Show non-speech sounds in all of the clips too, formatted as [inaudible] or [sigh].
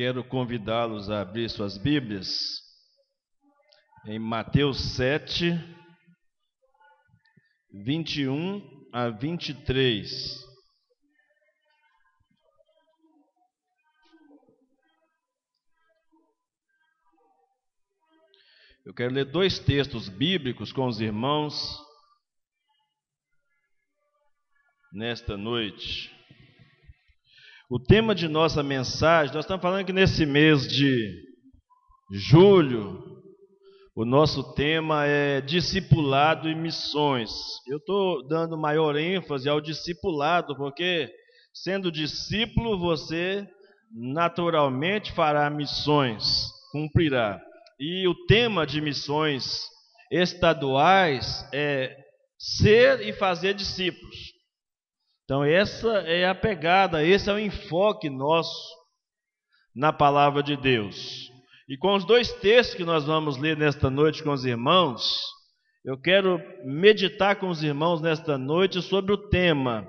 Quero convidá-los a abrir suas Bíblias em Mateus 7, 21 a 23. Eu quero ler dois textos bíblicos com os irmãos nesta noite. O tema de nossa mensagem, nós estamos falando que nesse mês de julho, o nosso tema é discipulado e missões. Eu estou dando maior ênfase ao discipulado, porque sendo discípulo, você naturalmente fará missões, cumprirá. E o tema de missões estaduais é ser e fazer discípulos. Então, essa é a pegada, esse é o enfoque nosso na palavra de Deus. E com os dois textos que nós vamos ler nesta noite com os irmãos, eu quero meditar com os irmãos nesta noite sobre o tema: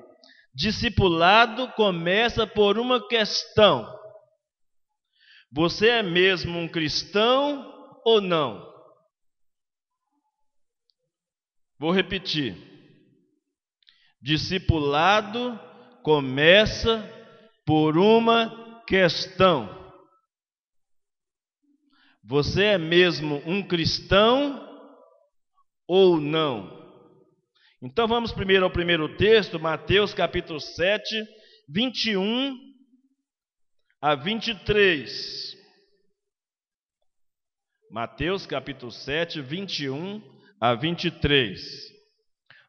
Discipulado começa por uma questão. Você é mesmo um cristão ou não? Vou repetir. Discipulado começa por uma questão. Você é mesmo um cristão ou não? Então vamos primeiro ao primeiro texto, Mateus capítulo 7, 21 a 23. Mateus capítulo 7, 21 a 23.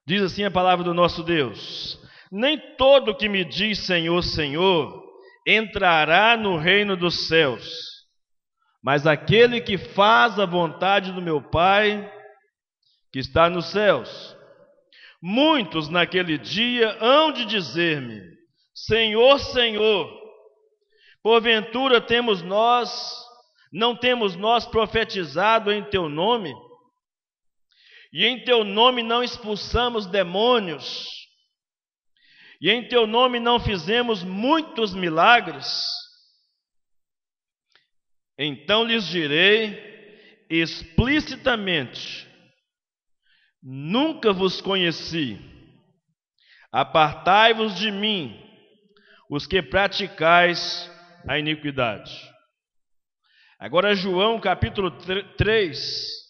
Diz assim a palavra do nosso Deus: Nem todo que me diz Senhor, Senhor, entrará no reino dos céus, mas aquele que faz a vontade do meu Pai, que está nos céus. Muitos naquele dia hão de dizer-me: Senhor, Senhor, porventura temos nós, não temos nós profetizado em teu nome? E em teu nome não expulsamos demônios, e em teu nome não fizemos muitos milagres, então lhes direi explicitamente: Nunca vos conheci, apartai-vos de mim, os que praticais a iniquidade. Agora, João capítulo 3,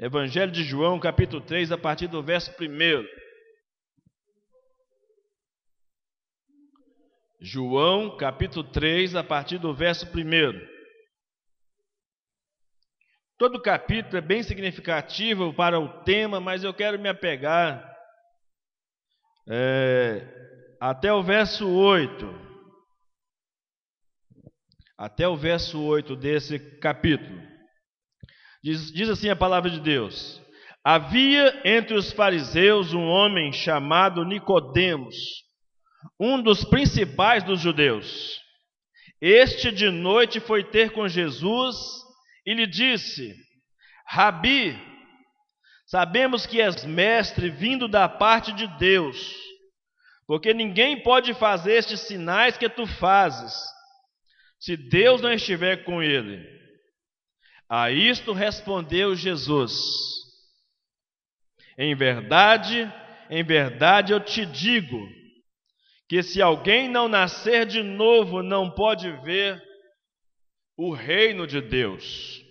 Evangelho de João, capítulo 3, a partir do verso 1. João, capítulo 3, a partir do verso 1. Todo capítulo é bem significativo para o tema, mas eu quero me apegar é, até o verso 8. Até o verso 8 desse capítulo. Diz, diz assim a palavra de Deus: Havia entre os fariseus um homem chamado Nicodemos, um dos principais dos judeus. Este de noite foi ter com Jesus e lhe disse: Rabi, sabemos que és mestre vindo da parte de Deus, porque ninguém pode fazer estes sinais que tu fazes, se Deus não estiver com ele. A isto respondeu Jesus: Em verdade, em verdade eu te digo, que se alguém não nascer de novo, não pode ver o reino de Deus.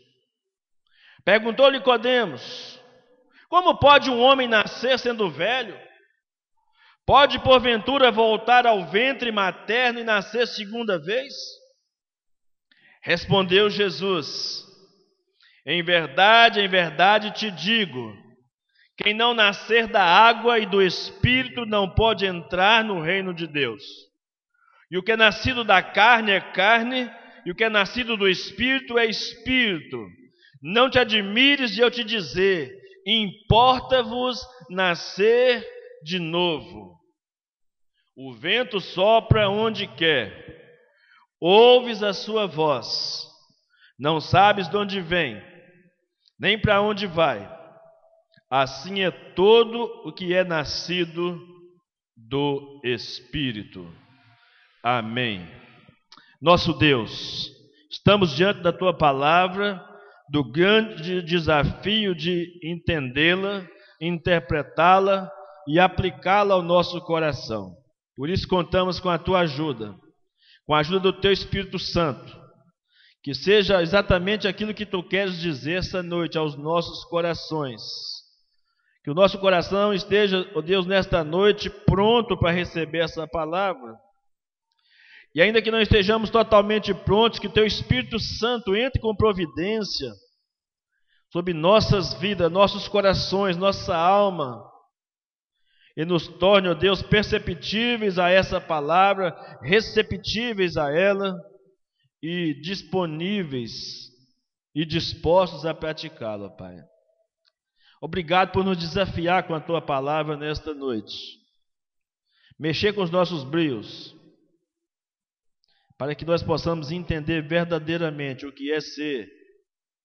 Perguntou-lhe Codemos: Como pode um homem nascer sendo velho? Pode porventura voltar ao ventre materno e nascer segunda vez? Respondeu Jesus: em verdade, em verdade te digo: quem não nascer da água e do espírito não pode entrar no reino de Deus. E o que é nascido da carne é carne, e o que é nascido do espírito é espírito. Não te admires de eu te dizer: importa-vos nascer de novo. O vento sopra onde quer, ouves a sua voz, não sabes de onde vem nem para onde vai. Assim é todo o que é nascido do Espírito. Amém. Nosso Deus, estamos diante da tua palavra, do grande desafio de entendê-la, interpretá-la e aplicá-la ao nosso coração. Por isso contamos com a tua ajuda, com a ajuda do teu Espírito Santo, que seja exatamente aquilo que tu queres dizer essa noite aos nossos corações. Que o nosso coração esteja, ó oh Deus, nesta noite pronto para receber essa palavra. E ainda que não estejamos totalmente prontos, que Teu Espírito Santo entre com providência sobre nossas vidas, nossos corações, nossa alma, e nos torne, ó Deus, perceptíveis a essa palavra, receptíveis a ela e disponíveis e dispostos a praticá-la, Pai. Obrigado por nos desafiar com a tua palavra nesta noite. Mexer com os nossos brios para que nós possamos entender verdadeiramente o que é ser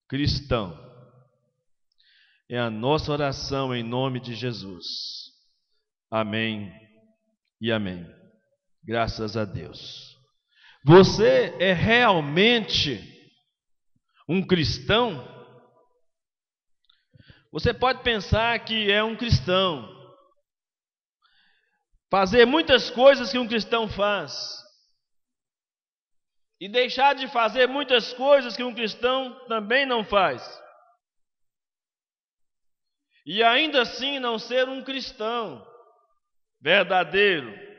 cristão. É a nossa oração em nome de Jesus. Amém e amém. Graças a Deus. Você é realmente um cristão? Você pode pensar que é um cristão, fazer muitas coisas que um cristão faz, e deixar de fazer muitas coisas que um cristão também não faz. E ainda assim não ser um cristão verdadeiro.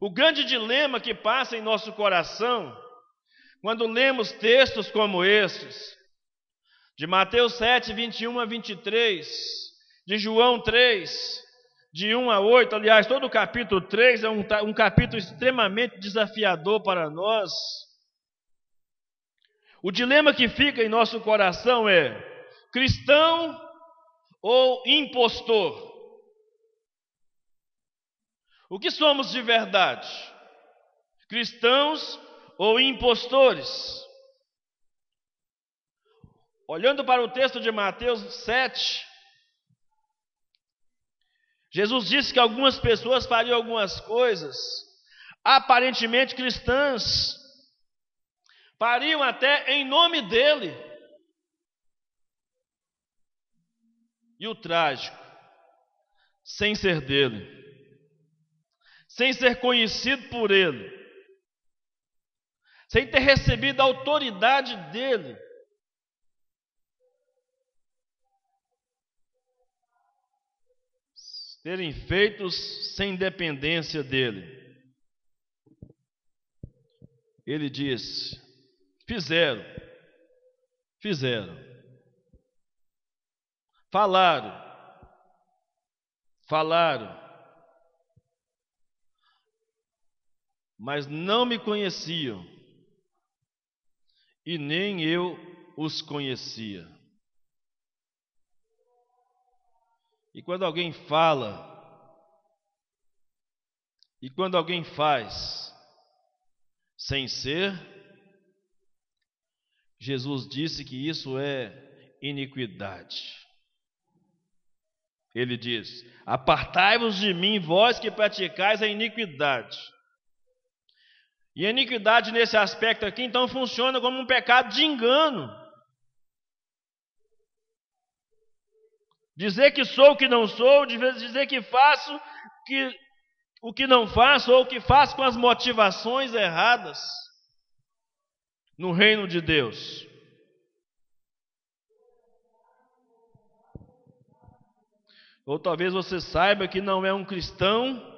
O grande dilema que passa em nosso coração, quando lemos textos como estes, de Mateus 7, 21 a 23, de João 3, de 1 a 8, aliás, todo o capítulo 3 é um, um capítulo extremamente desafiador para nós. O dilema que fica em nosso coração é: cristão ou impostor? O que somos de verdade? Cristãos ou impostores? Olhando para o texto de Mateus 7, Jesus disse que algumas pessoas fariam algumas coisas, aparentemente cristãs, fariam até em nome dele. E o trágico, sem ser dele, sem ser conhecido por ele, sem ter recebido a autoridade dele, serem feitos sem dependência dele. Ele diz: fizeram, fizeram, falaram, falaram, mas não me conheciam e nem eu os conhecia. E quando alguém fala, e quando alguém faz sem ser, Jesus disse que isso é iniquidade. Ele diz: Apartai-vos de mim, vós que praticais a iniquidade. E a iniquidade nesse aspecto aqui, então, funciona como um pecado de engano. Dizer que sou o que não sou, dizer que faço que, o que não faço, ou que faço com as motivações erradas no reino de Deus. Ou talvez você saiba que não é um cristão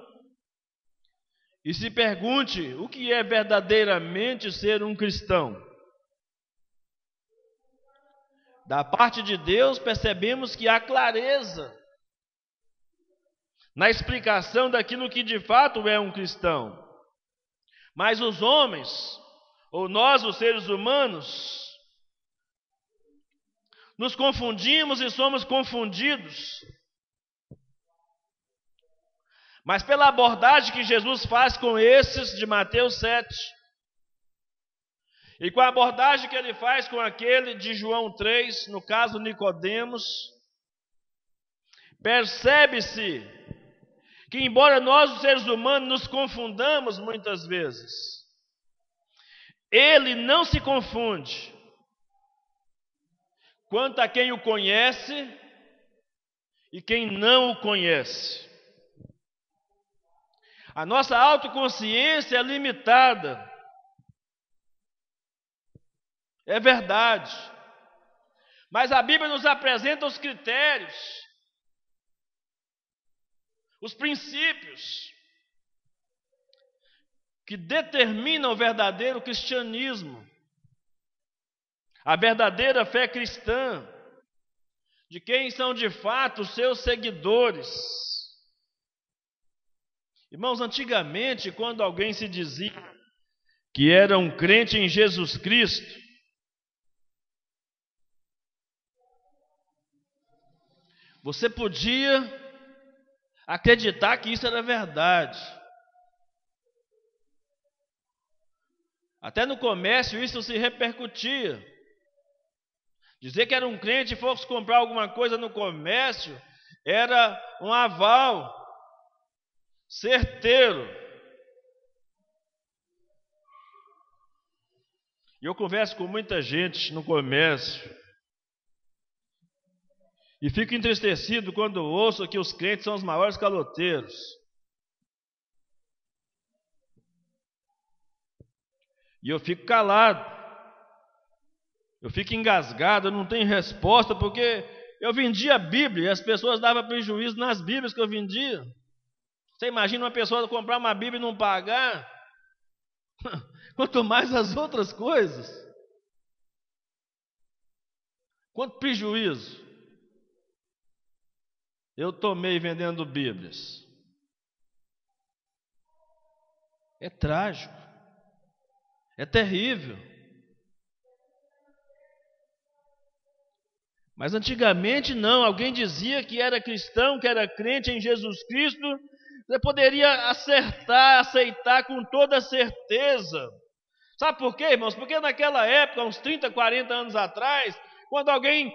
e se pergunte o que é verdadeiramente ser um cristão. Da parte de Deus, percebemos que há clareza na explicação daquilo que de fato é um cristão. Mas os homens, ou nós, os seres humanos, nos confundimos e somos confundidos. Mas pela abordagem que Jesus faz com esses de Mateus 7, e com a abordagem que ele faz com aquele de João 3, no caso Nicodemos, percebe-se que, embora nós, os seres humanos, nos confundamos muitas vezes, ele não se confunde quanto a quem o conhece e quem não o conhece. A nossa autoconsciência é limitada. É verdade. Mas a Bíblia nos apresenta os critérios, os princípios que determinam o verdadeiro cristianismo, a verdadeira fé cristã, de quem são de fato os seus seguidores. Irmãos, antigamente, quando alguém se dizia que era um crente em Jesus Cristo, você podia acreditar que isso era verdade. Até no comércio isso se repercutia. Dizer que era um crente e fosse comprar alguma coisa no comércio era um aval certeiro. E eu converso com muita gente no comércio e fico entristecido quando ouço que os crentes são os maiores caloteiros. E eu fico calado. Eu fico engasgado, eu não tenho resposta, porque eu vendia a Bíblia e as pessoas davam prejuízo nas Bíblias que eu vendia. Você imagina uma pessoa comprar uma Bíblia e não pagar? [laughs] Quanto mais as outras coisas. Quanto prejuízo eu tomei vendendo Bíblias. É trágico. É terrível. Mas antigamente não, alguém dizia que era cristão, que era crente em Jesus Cristo, você poderia acertar, aceitar com toda certeza. Sabe por quê, irmãos? Porque naquela época, uns 30, 40 anos atrás, quando alguém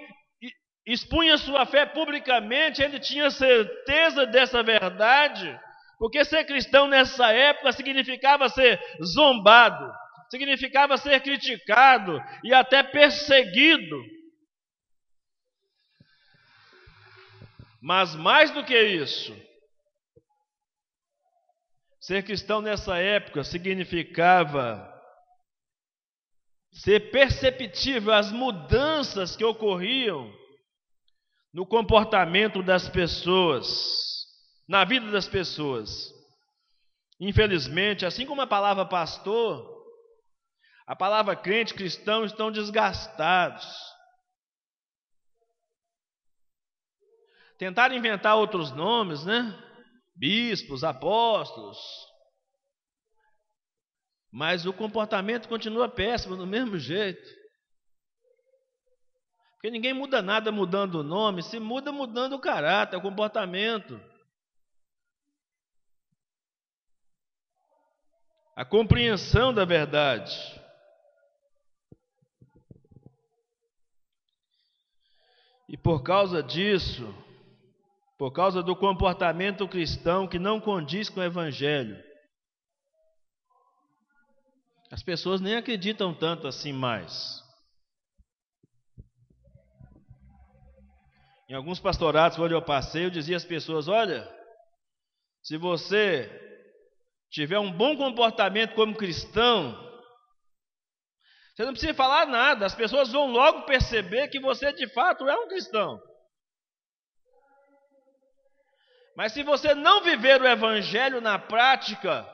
expunha sua fé publicamente, ele tinha certeza dessa verdade, porque ser cristão nessa época significava ser zombado, significava ser criticado e até perseguido. Mas mais do que isso, ser cristão nessa época significava ser perceptível as mudanças que ocorriam no comportamento das pessoas, na vida das pessoas. Infelizmente, assim como a palavra pastor, a palavra crente cristão estão desgastados. Tentaram inventar outros nomes, né? Bispos, apóstolos. Mas o comportamento continua péssimo do mesmo jeito. Porque ninguém muda nada mudando o nome, se muda mudando o caráter, o comportamento. A compreensão da verdade. E por causa disso, por causa do comportamento cristão que não condiz com o Evangelho. As pessoas nem acreditam tanto assim mais. Em alguns pastorados, quando eu passei, eu dizia às pessoas: olha, se você tiver um bom comportamento como cristão, você não precisa falar nada, as pessoas vão logo perceber que você de fato é um cristão. Mas se você não viver o evangelho na prática,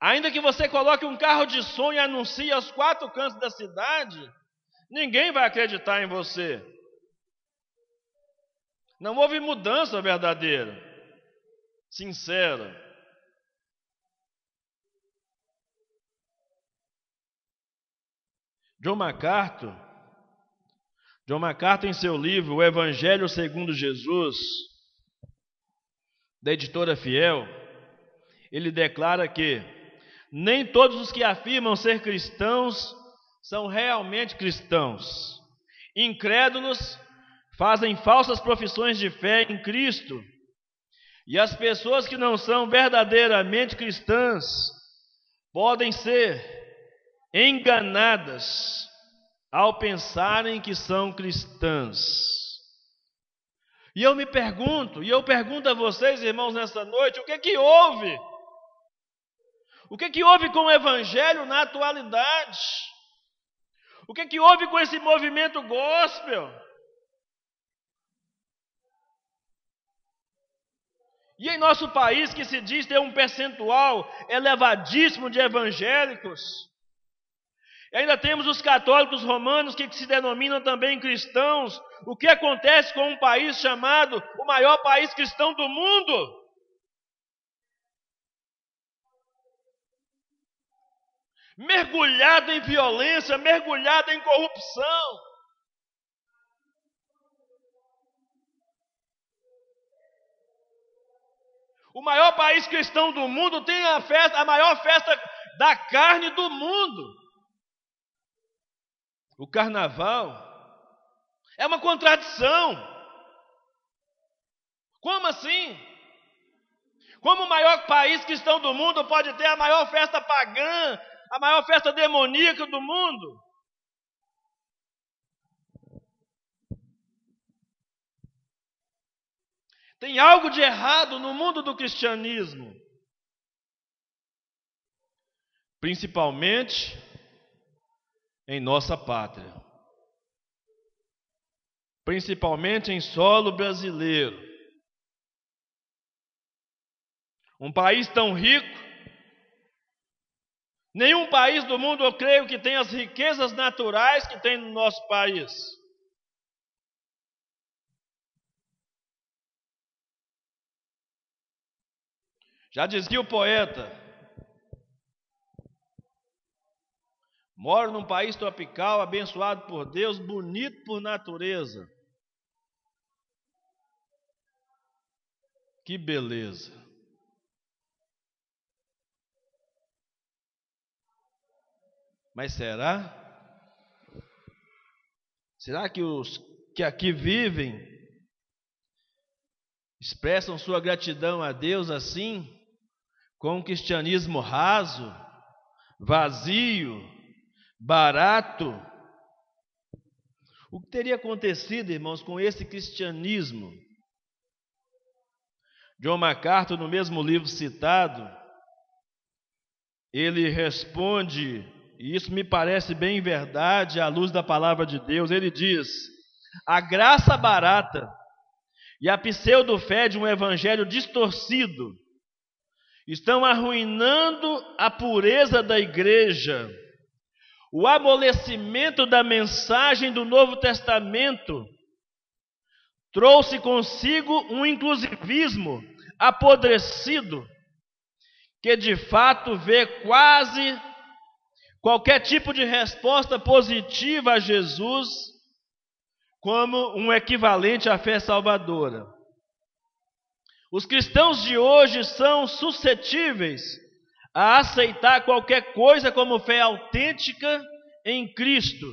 ainda que você coloque um carro de som e anuncie aos quatro cantos da cidade, ninguém vai acreditar em você. Não houve mudança verdadeira, sincera. John MacArthur, John MacArthur em seu livro O Evangelho segundo Jesus, da editora Fiel, ele declara que nem todos os que afirmam ser cristãos são realmente cristãos. Incrédulos fazem falsas profissões de fé em Cristo, E as pessoas que não são verdadeiramente cristãs podem ser enganadas ao pensarem que são cristãs. E eu me pergunto, e eu pergunto a vocês, irmãos, nessa noite, o que que houve? O que que houve com o evangelho na atualidade? O que que houve com esse movimento gospel? E em nosso país, que se diz ter um percentual elevadíssimo de evangélicos, e ainda temos os católicos romanos que se denominam também cristãos. O que acontece com um país chamado o maior país cristão do mundo? Mergulhado em violência, mergulhado em corrupção. O maior país cristão do mundo tem a festa, a maior festa da carne do mundo. O carnaval é uma contradição. Como assim? Como o maior país cristão do mundo pode ter a maior festa pagã, a maior festa demoníaca do mundo? Tem algo de errado no mundo do cristianismo. Principalmente em nossa pátria. Principalmente em solo brasileiro. Um país tão rico, nenhum país do mundo eu creio que tem as riquezas naturais que tem no nosso país. Já dizia o poeta: Moro num país tropical, abençoado por Deus, bonito por natureza. Que beleza. Mas será? Será que os que aqui vivem expressam sua gratidão a Deus assim? com um cristianismo raso, vazio, barato. O que teria acontecido, irmãos, com esse cristianismo? John MacArthur, no mesmo livro citado, ele responde, e isso me parece bem verdade à luz da palavra de Deus, ele diz: a graça barata e a pseudo-fé de um evangelho distorcido estão arruinando a pureza da igreja. O amolecimento da mensagem do Novo Testamento trouxe consigo um inclusivismo apodrecido, que de fato vê quase qualquer tipo de resposta positiva a Jesus como um equivalente à fé salvadora. Os cristãos de hoje são suscetíveis a aceitar qualquer coisa como fé autêntica em Cristo,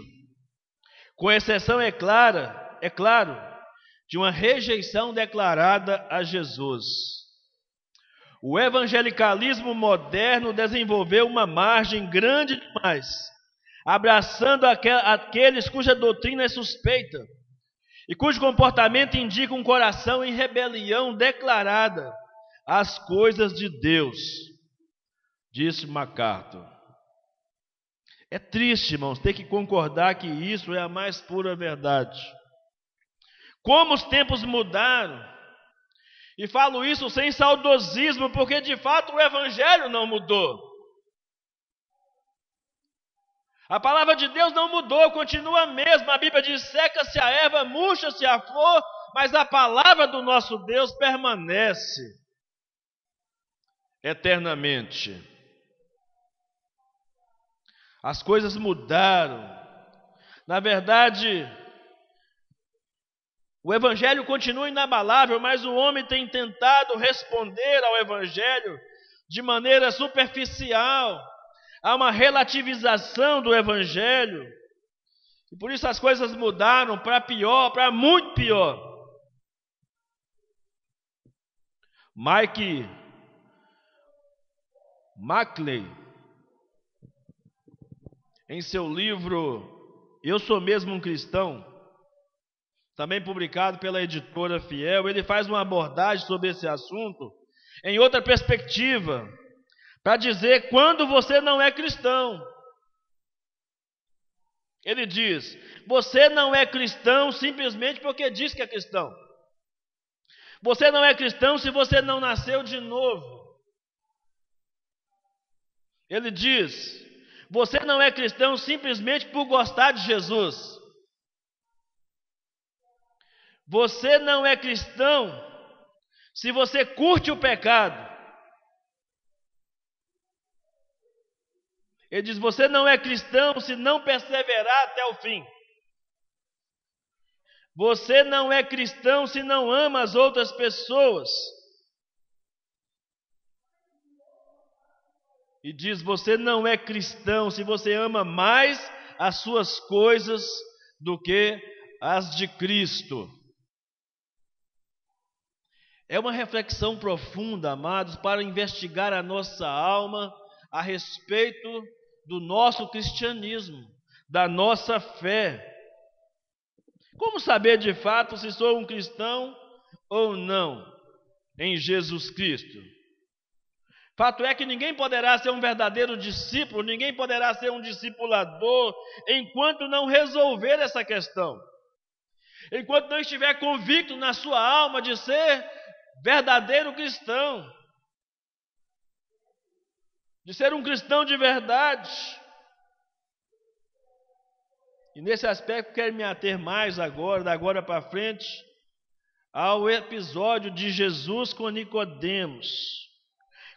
com exceção, é clara, é claro, de uma rejeição declarada a Jesus. O evangelicalismo moderno desenvolveu uma margem grande demais, abraçando aqueles cuja doutrina é suspeita e cujo comportamento indica um coração em rebelião declarada às coisas de Deus, disse MacArthur. É triste, irmãos, ter que concordar que isso é a mais pura verdade. Como os tempos mudaram, e falo isso sem saudosismo, porque de fato o Evangelho não mudou. A palavra de Deus não mudou, continua a mesma. A Bíblia diz: seca-se a erva, murcha-se a flor, mas a palavra do nosso Deus permanece eternamente. As coisas mudaram. Na verdade, o Evangelho continua inabalável, mas o homem tem tentado responder ao Evangelho de maneira superficial há uma relativização do Evangelho, e por isso as coisas mudaram para pior, para muito pior. Mike Maclay, em seu livro Eu Sou Mesmo um Cristão, também publicado pela editora Fiel, ele faz uma abordagem sobre esse assunto em outra perspectiva, para dizer quando você não é cristão. Ele diz: você não é cristão simplesmente porque diz que é cristão. Você não é cristão se você não nasceu de novo. Ele diz: você não é cristão simplesmente por gostar de Jesus. Você não é cristão se você curte o pecado. Ele diz: você não é cristão se não perseverar até o fim. Você não é cristão se não ama as outras pessoas. E diz: você não é cristão se você ama mais as suas coisas do que as de Cristo. É uma reflexão profunda, amados, para investigar a nossa alma a respeito do nosso cristianismo, da nossa fé. Como saber de fato se sou um cristão ou não em Jesus Cristo? Fato é que ninguém poderá ser um verdadeiro discípulo, ninguém poderá ser um discipulador enquanto não resolver essa questão. Enquanto não estiver convicto na sua alma de ser verdadeiro cristão, de ser um cristão de verdade. E nesse aspecto quero me ater mais agora, da agora para frente, ao episódio de Jesus com Nicodemos,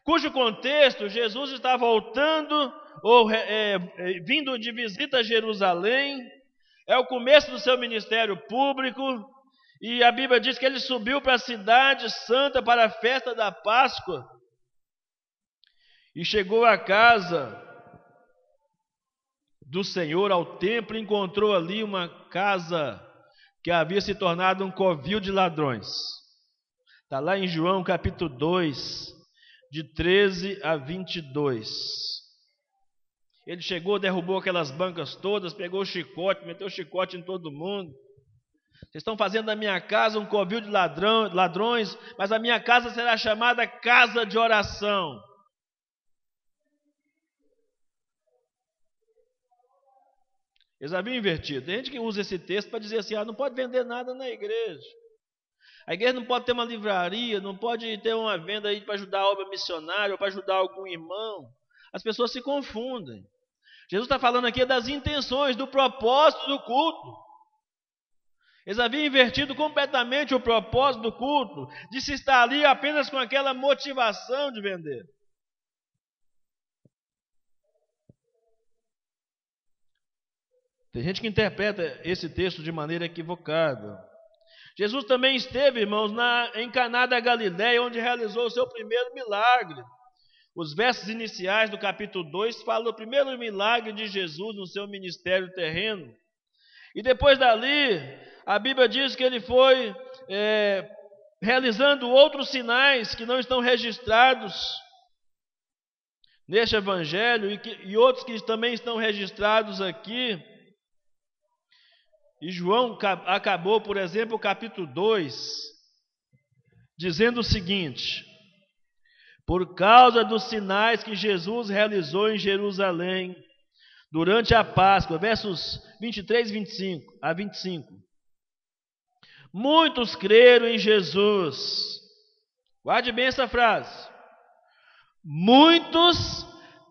cujo contexto Jesus está voltando ou é, é, vindo de visita a Jerusalém, é o começo do seu ministério público, e a Bíblia diz que ele subiu para a cidade santa para a festa da Páscoa. E chegou à casa do Senhor, ao templo, encontrou ali uma casa que havia se tornado um covil de ladrões. Está lá em João capítulo 2, de 13 a 22. Ele chegou, derrubou aquelas bancas todas, pegou o chicote, meteu o chicote em todo mundo. Vocês estão fazendo da minha casa um covil de ladrão, ladrões, mas a minha casa será chamada casa de oração. Eles haviam invertido. Tem gente que usa esse texto para dizer assim: ah, não pode vender nada na igreja. A igreja não pode ter uma livraria, não pode ter uma venda aí para ajudar a obra missionária ou para ajudar algum irmão. As pessoas se confundem. Jesus está falando aqui das intenções, do propósito do culto. Eles haviam invertido completamente o propósito do culto, de se estar ali apenas com aquela motivação de vender. Tem gente que interpreta esse texto de maneira equivocada. Jesus também esteve, irmãos, na, em Caná da Galiléia, onde realizou o seu primeiro milagre. Os versos iniciais do capítulo 2 falam do primeiro milagre de Jesus no seu ministério terreno. E depois dali, a Bíblia diz que ele foi é, realizando outros sinais que não estão registrados neste evangelho e, que, e outros que também estão registrados aqui. E João acabou, por exemplo, o capítulo 2, dizendo o seguinte: Por causa dos sinais que Jesus realizou em Jerusalém durante a Páscoa, versos 23 25 a 25. Muitos creram em Jesus. Guarde bem essa frase. Muitos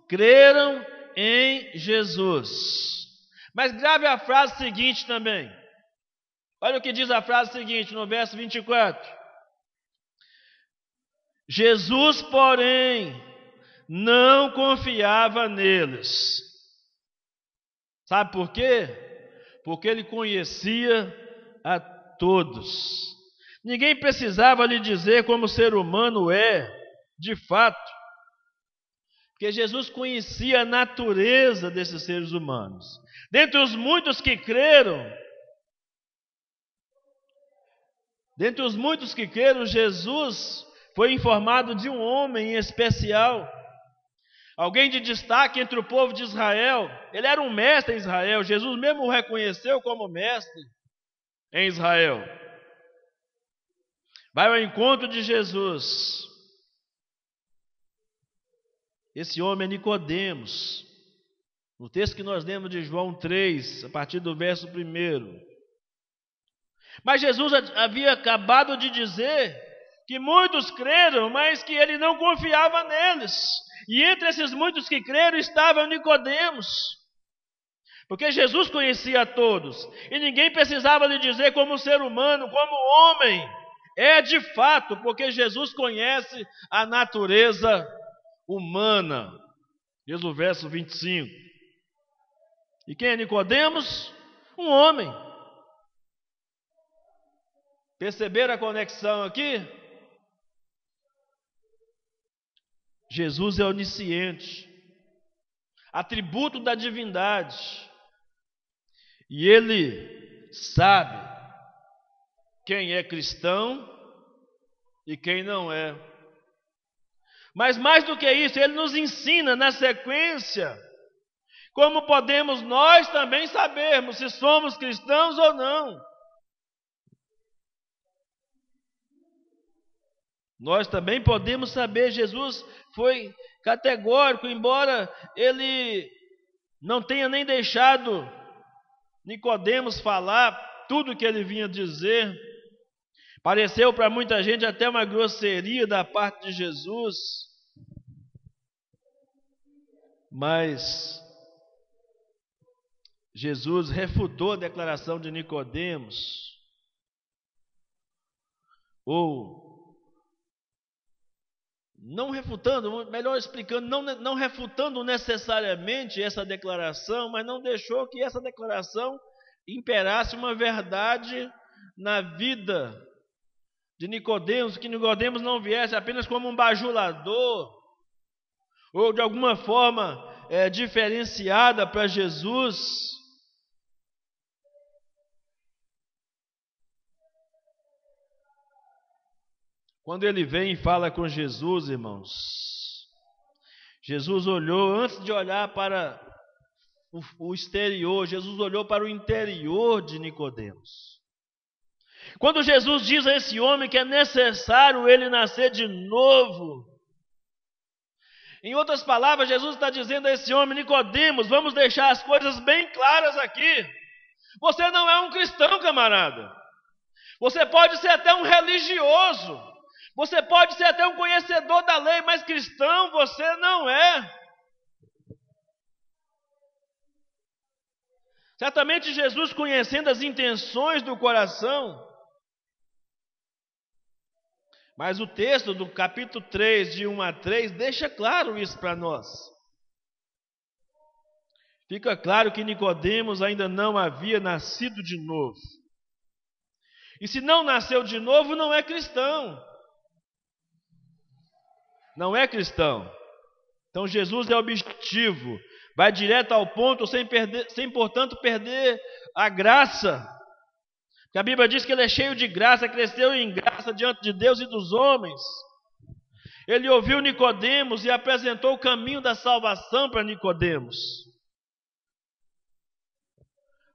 creram em Jesus. Mas grave a frase seguinte também. Olha o que diz a frase seguinte no verso 24. Jesus, porém, não confiava neles. Sabe por quê? Porque ele conhecia a todos. Ninguém precisava lhe dizer como o ser humano é, de fato. Porque Jesus conhecia a natureza desses seres humanos. Dentre os muitos que creram, dentre os muitos que creram, Jesus foi informado de um homem em especial, alguém de destaque entre o povo de Israel. Ele era um mestre em Israel, Jesus mesmo o reconheceu como mestre em Israel. Vai ao encontro de Jesus. Esse homem é Nicodemos. No texto que nós lemos de João 3, a partir do verso 1. Mas Jesus havia acabado de dizer que muitos creram, mas que ele não confiava neles. E entre esses muitos que creram estava Nicodemos. Porque Jesus conhecia a todos, e ninguém precisava lhe dizer como ser humano, como homem. É de fato, porque Jesus conhece a natureza humana. Diz o verso 25. E quem é Nicodemos? Um homem. Perceberam a conexão aqui? Jesus é onisciente, atributo da divindade, e ele sabe quem é cristão e quem não é. Mas mais do que isso, ele nos ensina na sequência como podemos nós também sabermos se somos cristãos ou não. Nós também podemos saber, Jesus foi categórico, embora ele não tenha nem deixado Nicodemos falar tudo o que ele vinha dizer. Pareceu para muita gente até uma grosseria da parte de Jesus. Mas Jesus refutou a declaração de Nicodemos. Ou não refutando, melhor explicando, não, não refutando necessariamente essa declaração, mas não deixou que essa declaração imperasse uma verdade na vida de Nicodemos, que Nicodemos não viesse apenas como um bajulador, ou de alguma forma é, diferenciada para Jesus, Quando ele vem e fala com Jesus, irmãos, Jesus olhou, antes de olhar para o, o exterior, Jesus olhou para o interior de Nicodemos. Quando Jesus diz a esse homem que é necessário ele nascer de novo, em outras palavras, Jesus está dizendo a esse homem, Nicodemos, vamos deixar as coisas bem claras aqui. Você não é um cristão, camarada. Você pode ser até um religioso. Você pode ser até um conhecedor da lei, mas cristão você não é. Certamente Jesus, conhecendo as intenções do coração, mas o texto do capítulo 3, de 1 a 3, deixa claro isso para nós. Fica claro que Nicodemos ainda não havia nascido de novo. E se não nasceu de novo, não é cristão não é cristão. Então Jesus é objetivo, vai direto ao ponto, sem, perder, sem portanto perder a graça. Porque a Bíblia diz que ele é cheio de graça, cresceu em graça diante de Deus e dos homens. Ele ouviu Nicodemos e apresentou o caminho da salvação para Nicodemos.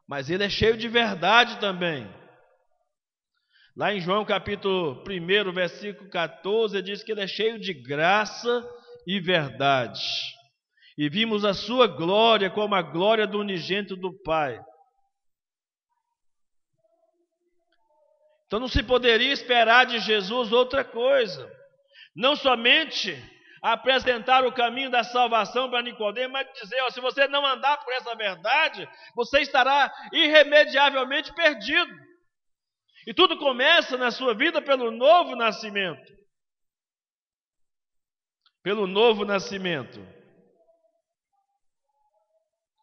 Mas ele é cheio de verdade também. Lá em João capítulo 1, versículo 14, diz que ele é cheio de graça e verdade. E vimos a sua glória como a glória do unigênito do Pai. Então não se poderia esperar de Jesus outra coisa. Não somente apresentar o caminho da salvação para Nicodemo, mas dizer, ó, se você não andar por essa verdade, você estará irremediavelmente perdido. E tudo começa na sua vida pelo novo nascimento. Pelo novo nascimento.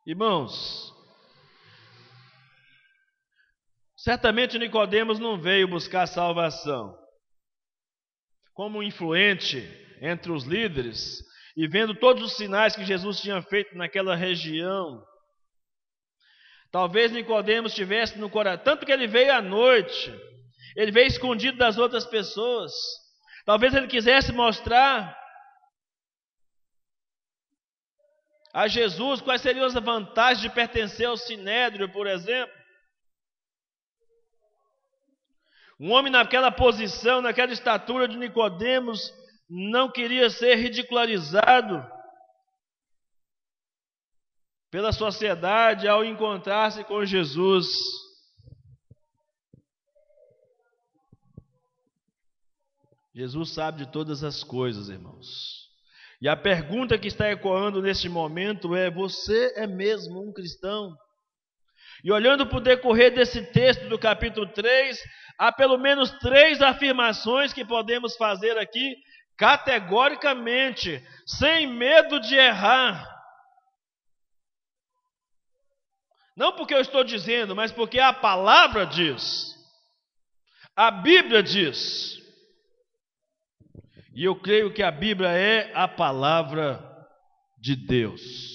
Irmãos, certamente Nicodemos não veio buscar salvação. Como influente entre os líderes e vendo todos os sinais que Jesus tinha feito naquela região, Talvez Nicodemos tivesse no coração, tanto que ele veio à noite, ele veio escondido das outras pessoas. Talvez ele quisesse mostrar a Jesus quais seriam as vantagens de pertencer ao sinédrio, por exemplo. Um homem naquela posição, naquela estatura de Nicodemos, não queria ser ridicularizado pela sociedade ao encontrar-se com Jesus. Jesus sabe de todas as coisas, irmãos. E a pergunta que está ecoando neste momento é: você é mesmo um cristão? E olhando para o decorrer desse texto do capítulo 3, há pelo menos três afirmações que podemos fazer aqui, categoricamente, sem medo de errar. Não porque eu estou dizendo, mas porque a palavra diz. A Bíblia diz. E eu creio que a Bíblia é a palavra de Deus.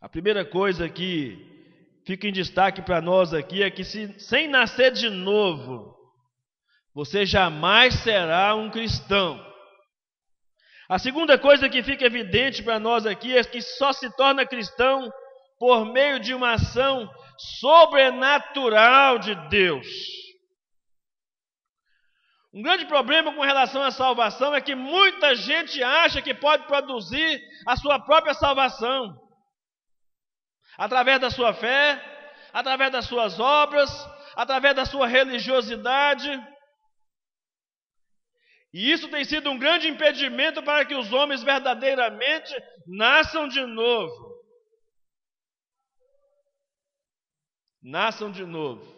A primeira coisa que fica em destaque para nós aqui é que se, sem nascer de novo, você jamais será um cristão. A segunda coisa que fica evidente para nós aqui é que só se torna cristão por meio de uma ação sobrenatural de Deus. Um grande problema com relação à salvação é que muita gente acha que pode produzir a sua própria salvação através da sua fé, através das suas obras, através da sua religiosidade. E isso tem sido um grande impedimento para que os homens verdadeiramente nasçam de novo. Nasçam de novo.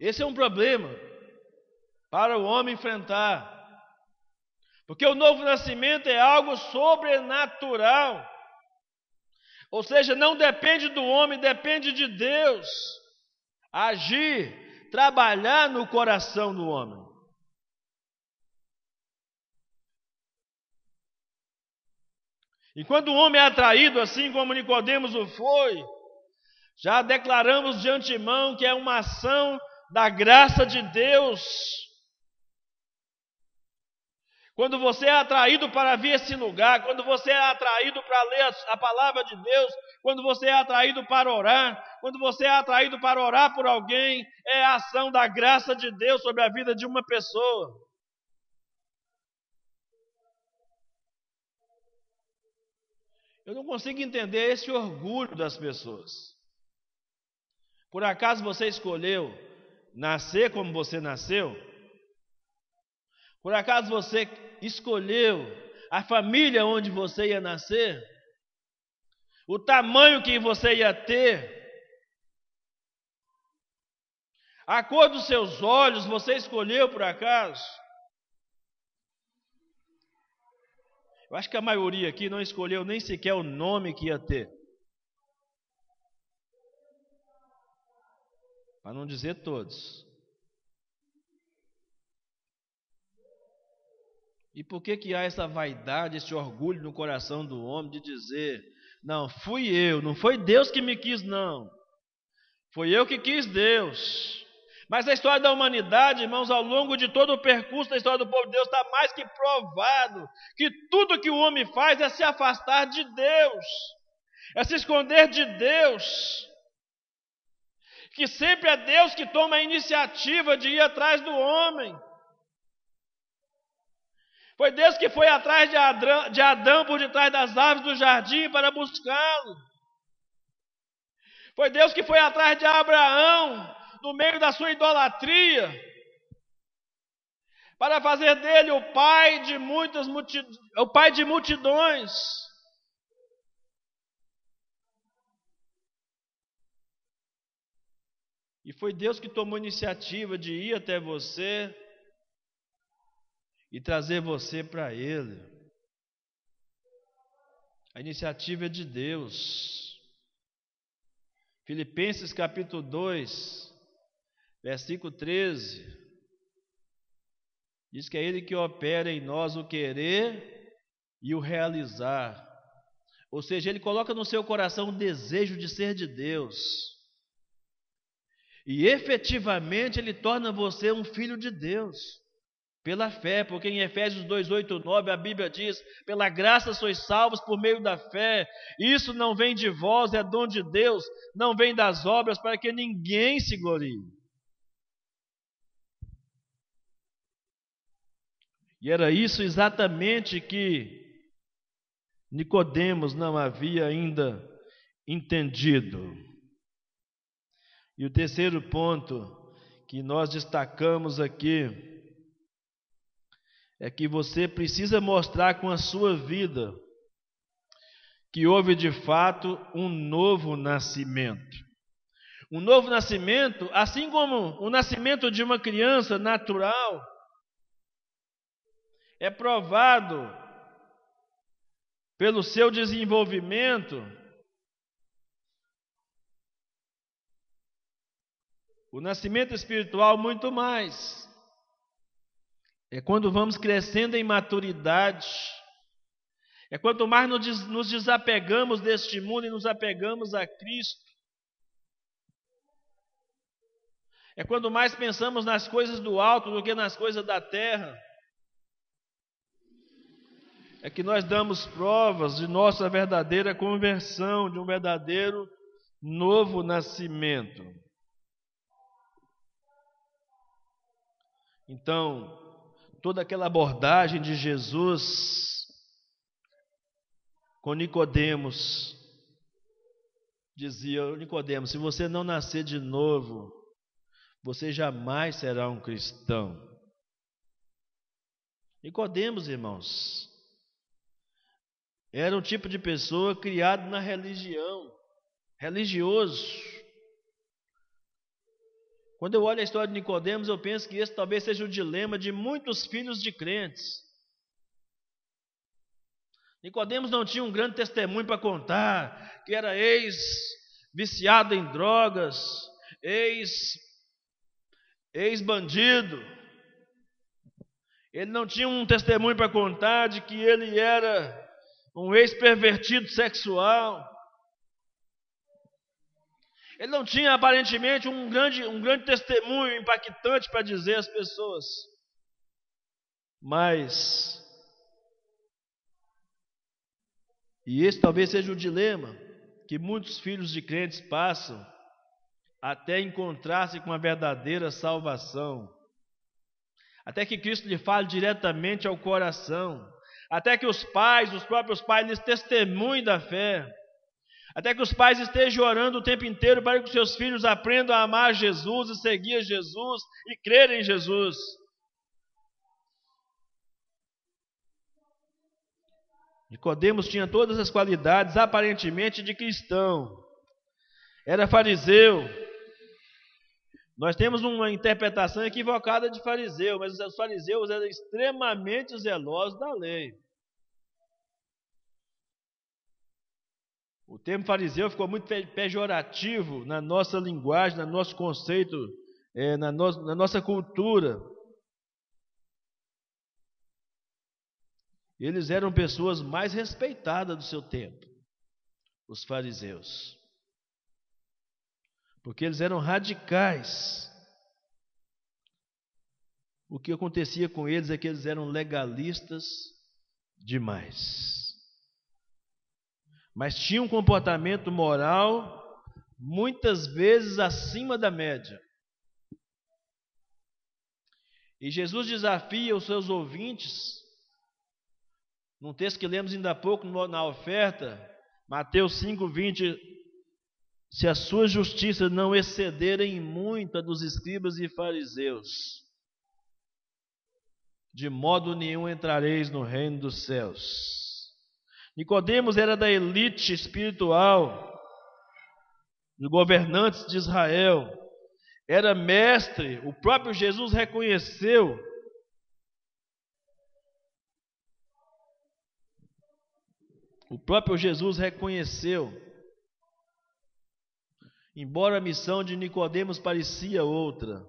Esse é um problema para o homem enfrentar. Porque o novo nascimento é algo sobrenatural. Ou seja, não depende do homem, depende de Deus agir, trabalhar no coração do homem. E quando o homem é atraído, assim como Nicodemos o foi, já declaramos de antemão que é uma ação da graça de Deus. Quando você é atraído para vir esse lugar, quando você é atraído para ler a, palavra de Deus, quando você é atraído para orar, quando você é atraído para orar por alguém, é a ação da graça de Deus sobre a vida de uma pessoa. Eu não consigo entender esse orgulho das pessoas. Por acaso você escolheu nascer como você nasceu? Por acaso você escolheu a família onde você ia nascer? O tamanho que você ia ter? A cor dos seus olhos você escolheu por acaso? Eu acho que a maioria aqui não escolheu nem sequer o nome que ia ter. Para não dizer todos. E por que que há essa vaidade, esse orgulho no coração do homem de dizer: "Não, fui eu, não foi Deus que me quis não. Foi eu que quis Deus". Mas a história da humanidade, irmãos, ao longo de todo o percurso da história do povo de Deus, está mais que provado que tudo que o homem faz é se afastar de Deus, é se esconder de Deus. Que sempre é Deus que toma a iniciativa de ir atrás do homem. Foi Deus que foi atrás de Adão, de Adão por detrás das árvores do jardim para buscá-lo. Foi Deus que foi atrás de Abraão no meio da sua idolatria, para fazer dele o pai de muitas o pai de multidões. E foi Deus que tomou iniciativa de ir até você e trazer você para Ele. A iniciativa é de Deus. Filipenses capítulo 2, Versículo 13. Diz que é Ele que opera em nós o querer e o realizar. Ou seja, Ele coloca no seu coração o desejo de ser de Deus. E efetivamente ele torna você um filho de Deus. Pela fé, porque em Efésios 2, 8, 9 a Bíblia diz: pela graça sois salvos por meio da fé. Isso não vem de vós, é dom de Deus, não vem das obras, para que ninguém se glorie. E era isso exatamente que Nicodemos não havia ainda entendido. E o terceiro ponto que nós destacamos aqui é que você precisa mostrar com a sua vida que houve de fato um novo nascimento. Um novo nascimento, assim como o nascimento de uma criança natural, é provado pelo seu desenvolvimento. O nascimento espiritual, muito mais. É quando vamos crescendo em maturidade. É quanto mais nos desapegamos deste mundo e nos apegamos a Cristo. É quando mais pensamos nas coisas do alto do que nas coisas da terra. É que nós damos provas de nossa verdadeira conversão, de um verdadeiro novo nascimento. Então, toda aquela abordagem de Jesus com Nicodemos. Dizia Nicodemos, se você não nascer de novo, você jamais será um cristão. Nicodemos, irmãos, era um tipo de pessoa criado na religião, religioso. Quando eu olho a história de Nicodemos, eu penso que esse talvez seja o dilema de muitos filhos de crentes. Nicodemos não tinha um grande testemunho para contar, que era ex viciado em drogas, ex ex bandido. Ele não tinha um testemunho para contar de que ele era um ex pervertido sexual. Ele não tinha aparentemente um grande, um grande testemunho impactante para dizer às pessoas. Mas, e esse talvez seja o dilema que muitos filhos de crentes passam até encontrar-se com a verdadeira salvação, até que Cristo lhe fale diretamente ao coração, até que os pais, os próprios pais, lhes testemunhem da fé. Até que os pais estejam orando o tempo inteiro para que os seus filhos aprendam a amar Jesus e seguir Jesus e crer em Jesus. Nicodemos tinha todas as qualidades aparentemente de cristão. Era fariseu. Nós temos uma interpretação equivocada de fariseu, mas os fariseus eram extremamente zelosos da lei. O termo fariseu ficou muito pejorativo na nossa linguagem, no nosso conceito, é, na, no, na nossa cultura. Eles eram pessoas mais respeitadas do seu tempo, os fariseus. Porque eles eram radicais. O que acontecia com eles é que eles eram legalistas demais mas tinha um comportamento moral muitas vezes acima da média. E Jesus desafia os seus ouvintes, num texto que lemos ainda há pouco na oferta, Mateus 5, 20, se a sua justiça não exceder em muito a dos escribas e fariseus, de modo nenhum entrareis no reino dos céus. Nicodemos era da elite espiritual dos governantes de Israel. Era mestre, o próprio Jesus reconheceu. O próprio Jesus reconheceu. Embora a missão de Nicodemos parecia outra.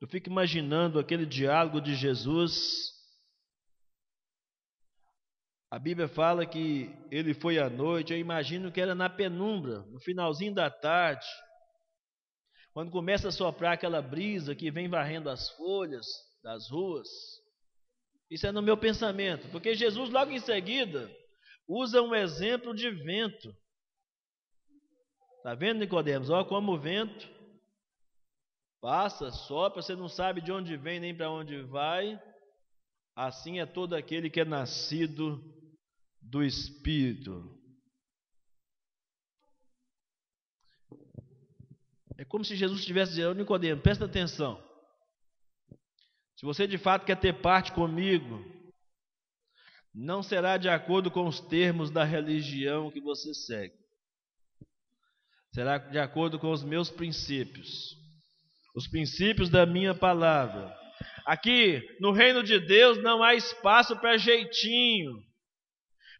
Eu fico imaginando aquele diálogo de Jesus A Bíblia fala que ele foi à noite, eu imagino que era na penumbra, no finalzinho da tarde, quando começa a soprar aquela brisa que vem varrendo as folhas das ruas. Isso é no meu pensamento, porque Jesus logo em seguida usa um exemplo de vento. Está vendo, Nicodemos? Olha como o vento passa, sopra, você não sabe de onde vem nem para onde vai. Assim é todo aquele que é nascido do Espírito. É como se Jesus estivesse dizendo, Nicodemo, presta atenção. Se você de fato quer ter parte comigo, não será de acordo com os termos da religião que você segue. Será de acordo com os meus princípios, os princípios da minha palavra. Aqui, no reino de Deus, não há espaço para jeitinho,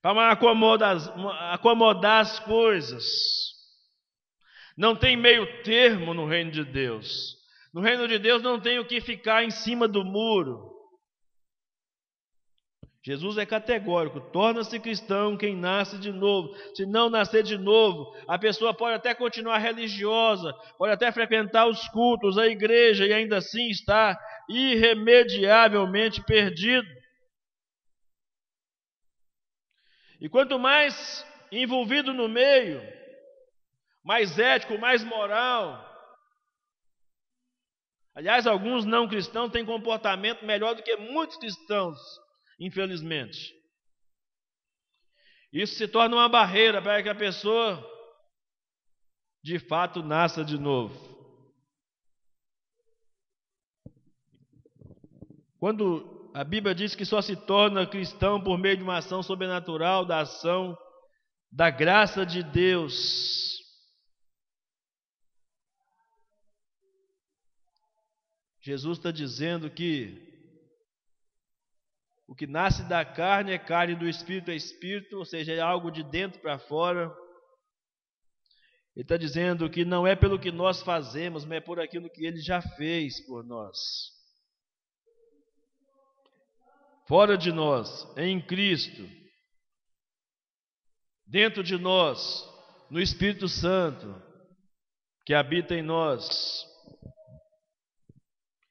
para acomodar, acomodar as coisas. Não tem meio termo no reino de Deus. No reino de Deus não tem o que ficar em cima do muro. Jesus é categórico: torna-se cristão quem nasce de novo. Se não nascer de novo, a pessoa pode até continuar religiosa, pode até frequentar os cultos, a igreja, e ainda assim está irremediavelmente perdido. E quanto mais envolvido no meio, mais ético, mais moral. Aliás, alguns não cristãos têm comportamento melhor do que muitos cristãos, infelizmente. Isso se torna uma barreira para que a pessoa de fato nasça de novo. Quando a Bíblia diz que só se torna cristão por meio de uma ação sobrenatural, da ação da graça de Deus. Jesus está dizendo que o que nasce da carne é carne, do espírito é espírito, ou seja, é algo de dentro para fora. Ele está dizendo que não é pelo que nós fazemos, mas é por aquilo que ele já fez por nós fora de nós, em Cristo, dentro de nós, no Espírito Santo, que habita em nós,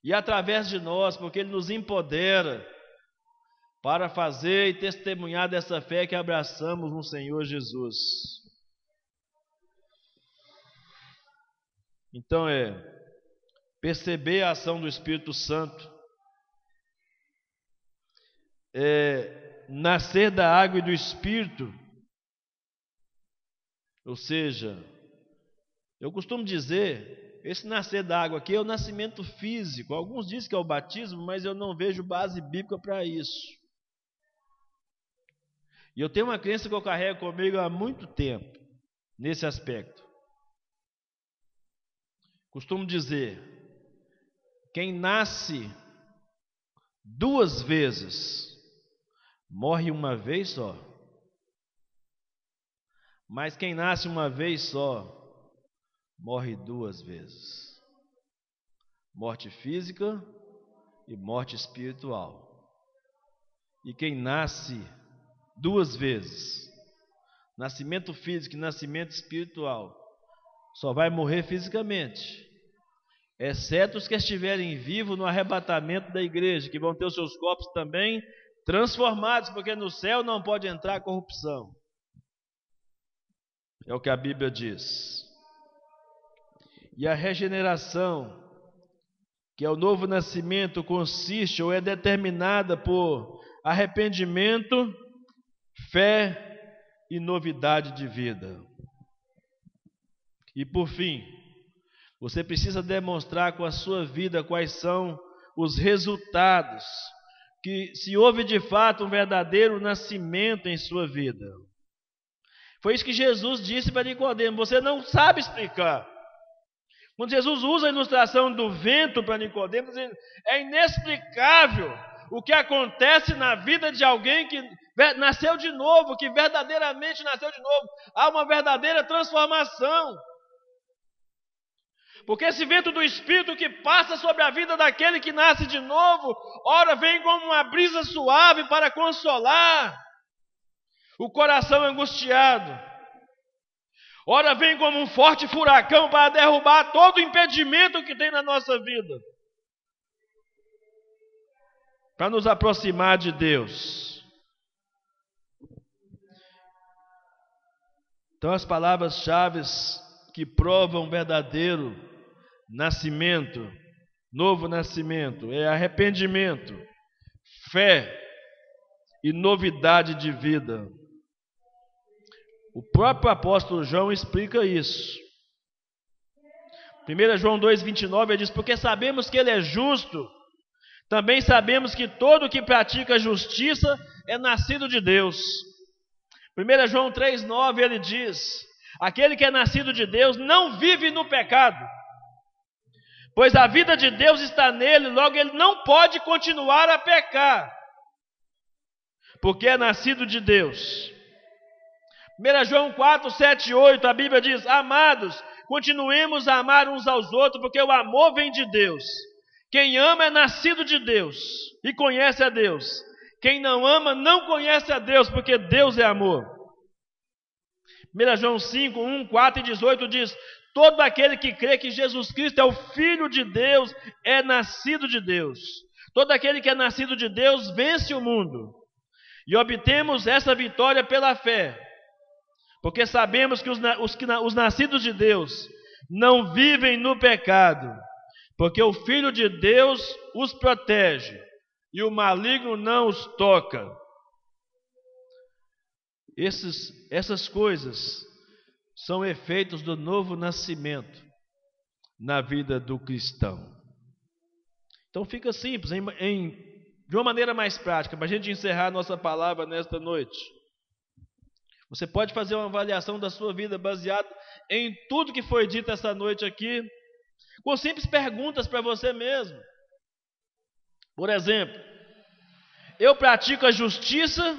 e através de nós, porque Ele nos empodera para fazer e testemunhar dessa fé que abraçamos no Senhor Jesus. Então é perceber a ação do Espírito Santo é, nascer da água e do espírito. Ou seja, eu costumo dizer, esse nascer da água aqui é o nascimento físico. Alguns dizem que é o batismo, mas eu não vejo base bíblica para isso. E eu tenho uma crença que eu carrego comigo há muito tempo, nesse aspecto. Costumo dizer: quem nasce duas vezes morre uma vez só. Mas quem nasce uma vez só, morre duas vezes: morte física e morte espiritual. E quem nasce duas vezes, nascimento físico e nascimento espiritual, só vai morrer fisicamente, exceto os que estiverem vivos no arrebatamento da igreja, que vão ter os seus corpos também transformados, porque no céu não pode entrar corrupção. É o que a Bíblia diz. E a regeneração, que é o novo nascimento, consiste ou é determinada por arrependimento, fé e novidade de vida. E por fim, você precisa demonstrar com a sua vida quais são os resultados que se houve de fato um verdadeiro nascimento em sua vida. Foi isso que Jesus disse para Nicodemo, você não sabe explicar. Quando Jesus usa a ilustração do vento para Nicodemo, é inexplicável o que acontece na vida de alguém que nasceu de novo, que verdadeiramente nasceu de novo. Há uma verdadeira transformação. Porque esse vento do Espírito que passa sobre a vida daquele que nasce de novo, ora vem como uma brisa suave para consolar, o coração angustiado. Ora, vem como um forte furacão para derrubar todo o impedimento que tem na nossa vida, para nos aproximar de Deus. Então, as palavras-chave que provam verdadeiro nascimento, novo nascimento, é arrependimento, fé e novidade de vida. O próprio apóstolo João explica isso. 1 João 2,29 ele diz: Porque sabemos que ele é justo, também sabemos que todo que pratica justiça é nascido de Deus. 1 João 3,9 ele diz: Aquele que é nascido de Deus não vive no pecado, pois a vida de Deus está nele, logo ele não pode continuar a pecar, porque é nascido de Deus. 1 João 4, 7 e 8, a Bíblia diz: Amados, continuemos a amar uns aos outros, porque o amor vem de Deus. Quem ama é nascido de Deus e conhece a Deus. Quem não ama não conhece a Deus, porque Deus é amor. 1 João 5, 1, 4 e 18 diz: Todo aquele que crê que Jesus Cristo é o Filho de Deus é nascido de Deus. Todo aquele que é nascido de Deus vence o mundo. E obtemos essa vitória pela fé. Porque sabemos que os, os, os nascidos de Deus não vivem no pecado, porque o Filho de Deus os protege e o maligno não os toca. Esses, essas coisas são efeitos do novo nascimento na vida do cristão. Então fica simples, em, em, de uma maneira mais prática, para a gente encerrar a nossa palavra nesta noite. Você pode fazer uma avaliação da sua vida baseada em tudo que foi dito essa noite aqui, com simples perguntas para você mesmo. Por exemplo, eu pratico a justiça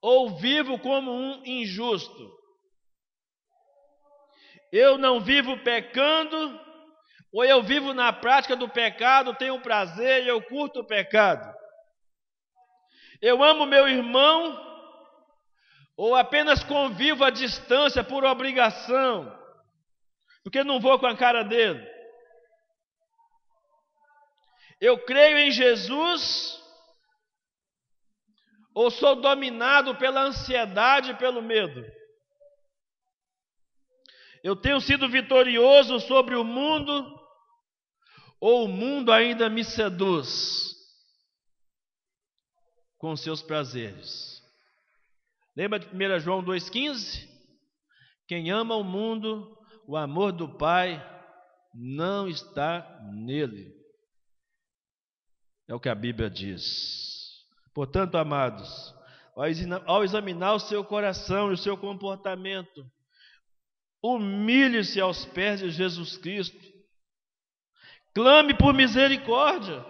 ou vivo como um injusto? Eu não vivo pecando ou eu vivo na prática do pecado, tenho prazer e eu curto o pecado? Eu amo meu irmão ou apenas convivo à distância por obrigação, porque não vou com a cara dele. Eu creio em Jesus, ou sou dominado pela ansiedade e pelo medo? Eu tenho sido vitorioso sobre o mundo, ou o mundo ainda me seduz com seus prazeres? Lembra de 1 João 2,15? Quem ama o mundo, o amor do Pai não está nele. É o que a Bíblia diz. Portanto, amados, ao examinar o seu coração e o seu comportamento, humilhe-se aos pés de Jesus Cristo, clame por misericórdia.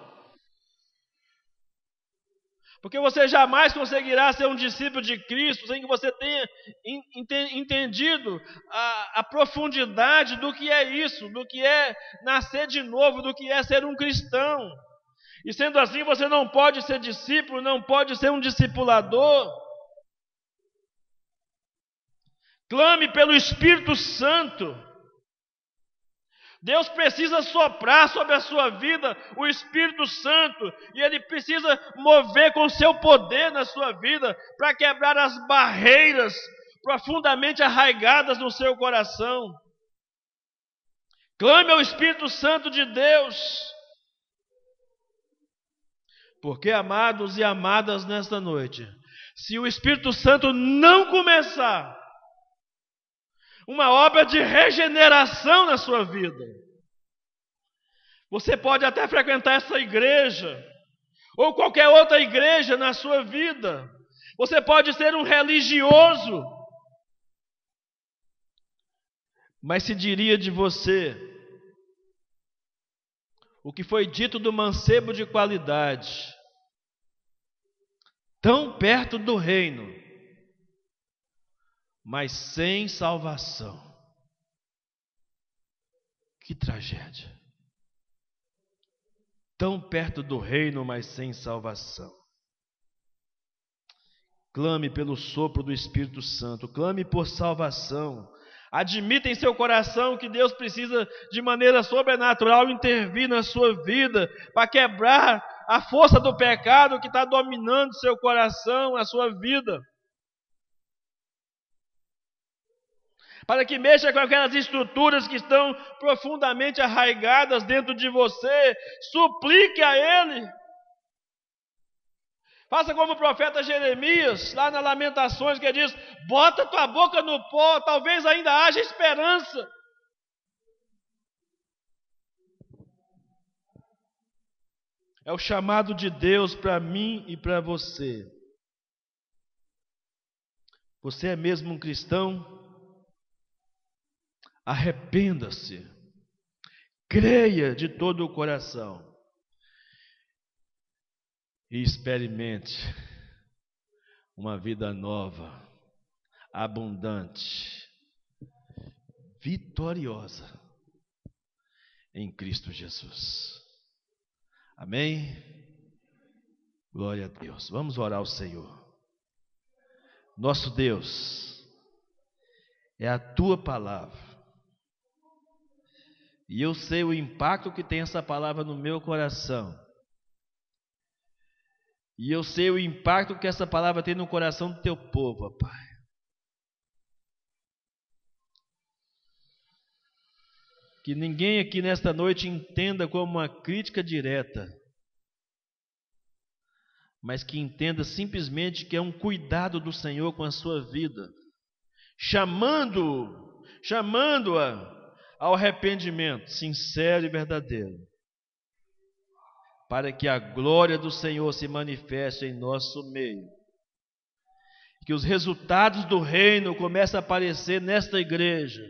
Porque você jamais conseguirá ser um discípulo de Cristo sem que você tenha entendido a, a, profundidade do que é isso, do que é nascer de novo, do que é ser um cristão. E sendo assim, você não pode ser discípulo, não pode ser um discipulador. Clame pelo Espírito Santo. Deus precisa soprar sobre a sua vida o Espírito Santo e Ele precisa mover com seu poder na sua vida para quebrar as barreiras profundamente arraigadas no seu coração. Clame ao Espírito Santo de Deus. Porque, amados e amadas, nesta noite, se o Espírito Santo não começar uma obra de regeneração na sua vida. Você pode até frequentar essa igreja, ou qualquer outra igreja na sua vida. Você pode ser um religioso, mas se diria de você o que foi dito do mancebo de qualidade, tão perto do reino mas sem salvação. Que tragédia! Tão perto do reino, mas sem salvação. Clame pelo sopro do Espírito Santo, clame por salvação. Admita em seu coração que Deus precisa de maneira sobrenatural intervir na sua vida para quebrar a força do pecado que está dominando seu coração, a sua vida. Para que mexa com aquelas estruturas que estão profundamente arraigadas dentro de você, suplique a Ele. Faça como o profeta Jeremias, lá na Lamentações, que diz: bota tua boca no pó, talvez ainda haja esperança. É o chamado de Deus para mim e para você. Você é mesmo um cristão? Arrependa-se. Creia de todo o coração e experimente uma vida nova, abundante, vitoriosa em Cristo Jesus. Amém? Glória a Deus. Vamos orar ao Senhor. Nosso Deus, é a tua palavra. E eu sei o impacto que tem essa palavra no meu coração. E eu sei o impacto que essa palavra tem no coração do teu povo, Pai. Que ninguém aqui nesta noite entenda como uma crítica direta, mas que entenda simplesmente que é um cuidado do Senhor com a sua vida, chamando, chamando-a ao arrependimento sincero e verdadeiro para que a glória do Senhor se manifeste em nosso meio. Que os resultados do reino comecem a aparecer nesta igreja.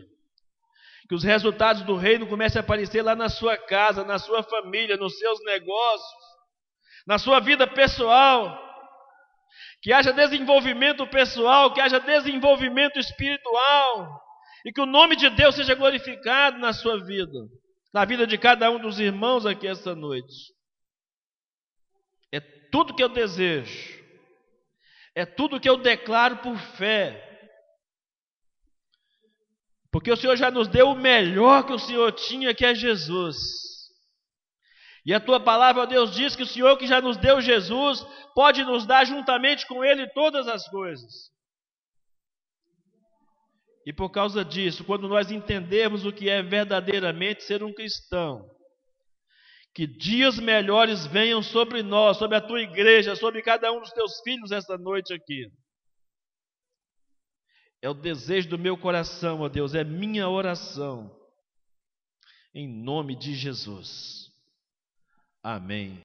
Que os resultados do reino comecem a aparecer lá na sua casa, na sua família, nos seus negócios, na sua vida pessoal. Que haja desenvolvimento pessoal, que haja desenvolvimento espiritual. E que o nome de Deus seja glorificado na sua vida, na vida de cada um dos irmãos aqui esta noite tudo que eu desejo, é tudo que eu declaro por fé. Porque o Senhor já nos deu o melhor que o Senhor tinha, que é Jesus. E a tua palavra, ó Deus, diz que o Senhor que já nos deu Jesus, pode nos dar juntamente com Ele todas as coisas. E por causa disso, quando nós entendermos o que é verdadeiramente ser um cristão, que dias melhores venham sobre nós, sobre a tua igreja, sobre cada um dos teus filhos esta noite aqui. É o desejo do meu coração, ó Deus, é minha oração. Em nome de Jesus. Amém.